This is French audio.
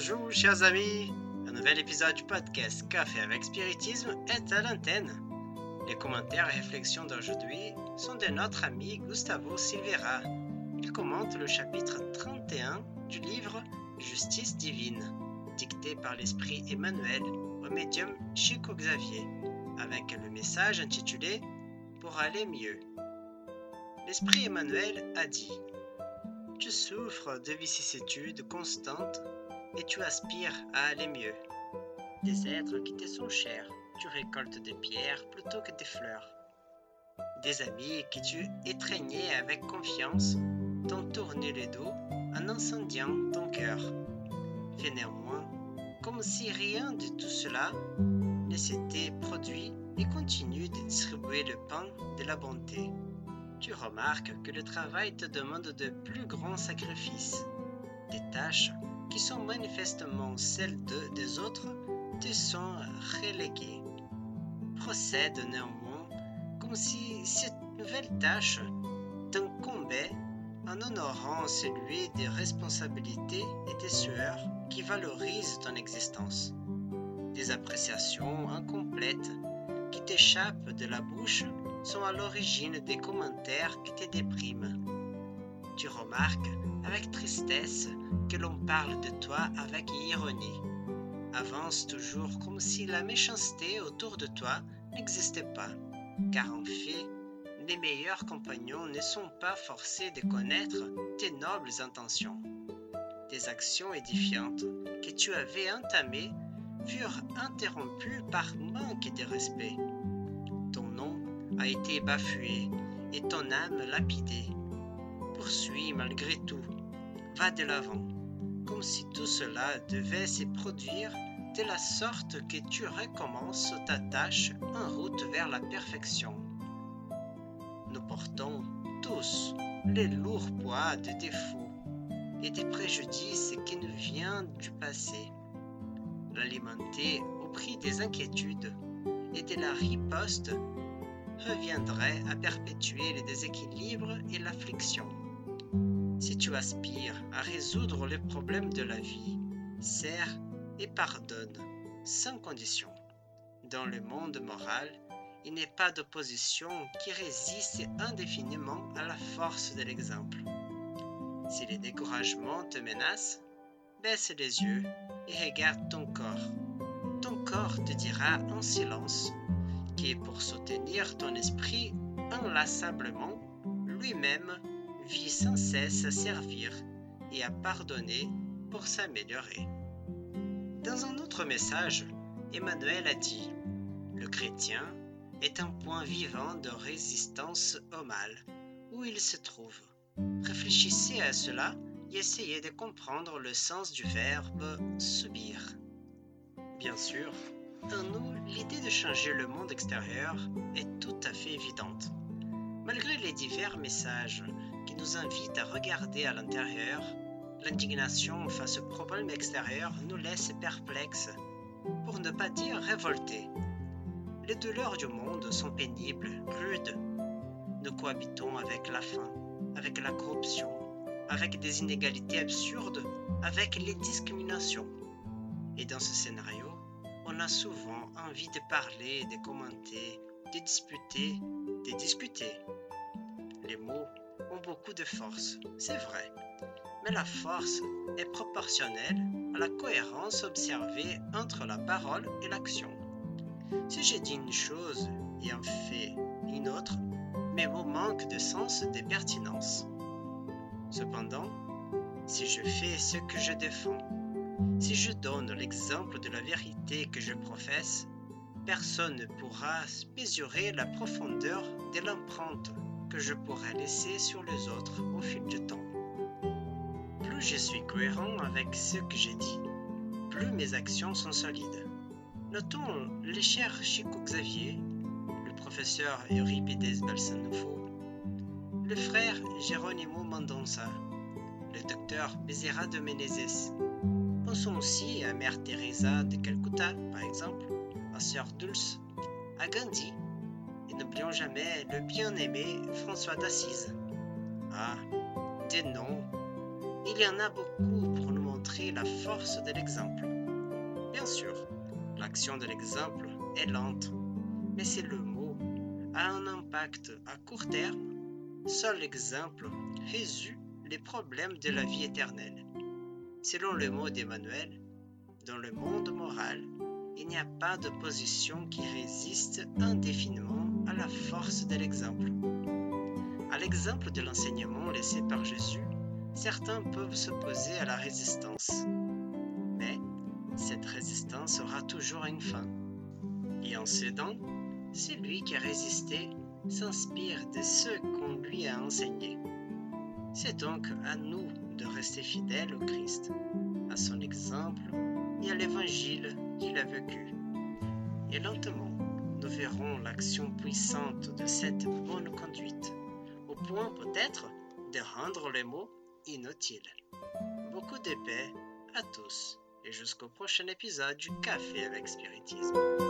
Bonjour chers amis, un nouvel épisode du podcast Café avec Spiritisme est à l'antenne. Les commentaires et réflexions d'aujourd'hui sont de notre ami Gustavo Silveira. Il commente le chapitre 31 du livre Justice divine, dicté par l'esprit Emmanuel au médium Chico Xavier, avec le message intitulé Pour aller mieux. L'esprit Emmanuel a dit Tu souffres de vicissitudes constantes et tu aspires à aller mieux. Des êtres qui te sont chers, tu récoltes des pierres plutôt que des fleurs. Des amis qui tu étreignais avec confiance t'ont tourné le dos en incendiant ton cœur. Fais néanmoins comme si rien de tout cela ne s'était produit et continue de distribuer le pain de la bonté. Tu remarques que le travail te demande de plus grands sacrifices, des tâches qui sont manifestement celles de, des autres, te sont reléguées. Procède néanmoins comme si cette nouvelle tâche t'incombait en honorant celui des responsabilités et des sueurs qui valorisent ton existence. Des appréciations incomplètes qui t'échappent de la bouche sont à l'origine des commentaires qui te dépriment. Tu remarques avec tristesse que l'on parle de toi avec ironie. Avance toujours comme si la méchanceté autour de toi n'existait pas, car en fait, les meilleurs compagnons ne sont pas forcés de connaître tes nobles intentions. Tes actions édifiantes que tu avais entamées furent interrompues par manque de respect. Ton nom a été bafoué et ton âme lapidée. Poursuis malgré tout va de l'avant, comme si tout cela devait se produire de la sorte que tu recommences ta tâche en route vers la perfection. Nous portons tous les lourds poids des défauts et des préjudices qui nous viennent du passé. L'alimenter au prix des inquiétudes et de la riposte reviendrait à perpétuer les déséquilibres et l'affliction. Si tu aspires à résoudre les problèmes de la vie, sers et pardonne, sans condition. Dans le monde moral, il n'est pas d'opposition qui résiste indéfiniment à la force de l'exemple. Si les découragements te menacent, baisse les yeux et regarde ton corps. Ton corps te dira en silence qui, pour soutenir ton esprit inlassablement, lui-même vit sans cesse à servir et à pardonner pour s'améliorer. Dans un autre message, Emmanuel a dit Le chrétien est un point vivant de résistance au mal, où il se trouve. Réfléchissez à cela et essayez de comprendre le sens du verbe subir. Bien sûr, en nous, l'idée de changer le monde extérieur est tout à fait évidente. Malgré les divers messages qui nous invite à regarder à l'intérieur, l'indignation face au problème extérieur nous laisse perplexes, pour ne pas dire révoltés. Les douleurs du monde sont pénibles, rudes. Nous cohabitons avec la faim, avec la corruption, avec des inégalités absurdes, avec les discriminations. Et dans ce scénario, on a souvent envie de parler, de commenter, de disputer, de discuter. De force, c'est vrai. Mais la force est proportionnelle à la cohérence observée entre la parole et l'action. Si j'ai dit une chose et en fait une autre, mes mots manquent de sens de pertinence. Cependant, si je fais ce que je défends, si je donne l'exemple de la vérité que je professe, personne ne pourra mesurer la profondeur de l'empreinte que je pourrais laisser sur les autres au fil du temps. Plus je suis cohérent avec ce que j'ai dit, plus mes actions sont solides. Notons les chers Chico Xavier, le professeur Euripides Balsanufo, le frère Geronimo Mendonça, le docteur Bezerra de Menezes. Pensons aussi à Mère Teresa de Calcutta, par exemple, à Sœur Dulce, à Gandhi n'oublions jamais le bien-aimé François d'Assise. Ah, des noms, il y en a beaucoup pour nous montrer la force de l'exemple. Bien sûr, l'action de l'exemple est lente, mais c'est le mot a un impact à court terme. Seul l'exemple résout les problèmes de la vie éternelle. Selon le mot d'Emmanuel, dans le monde moral, il n'y a pas de position qui résiste indéfiniment à la force de l'exemple. À l'exemple de l'enseignement laissé par Jésus, certains peuvent s'opposer à la résistance. Mais cette résistance aura toujours une fin. Et en cédant, celui qui a résisté s'inspire de ce qu'on lui a enseigné. C'est donc à nous de rester fidèles au Christ, à son exemple et à l'évangile qu'il a vécu. Et lentement, nous verrons l'action puissante de cette bonne conduite, au point peut-être de rendre les mots inutiles. Beaucoup de paix à tous et jusqu'au prochain épisode du Café avec Spiritisme.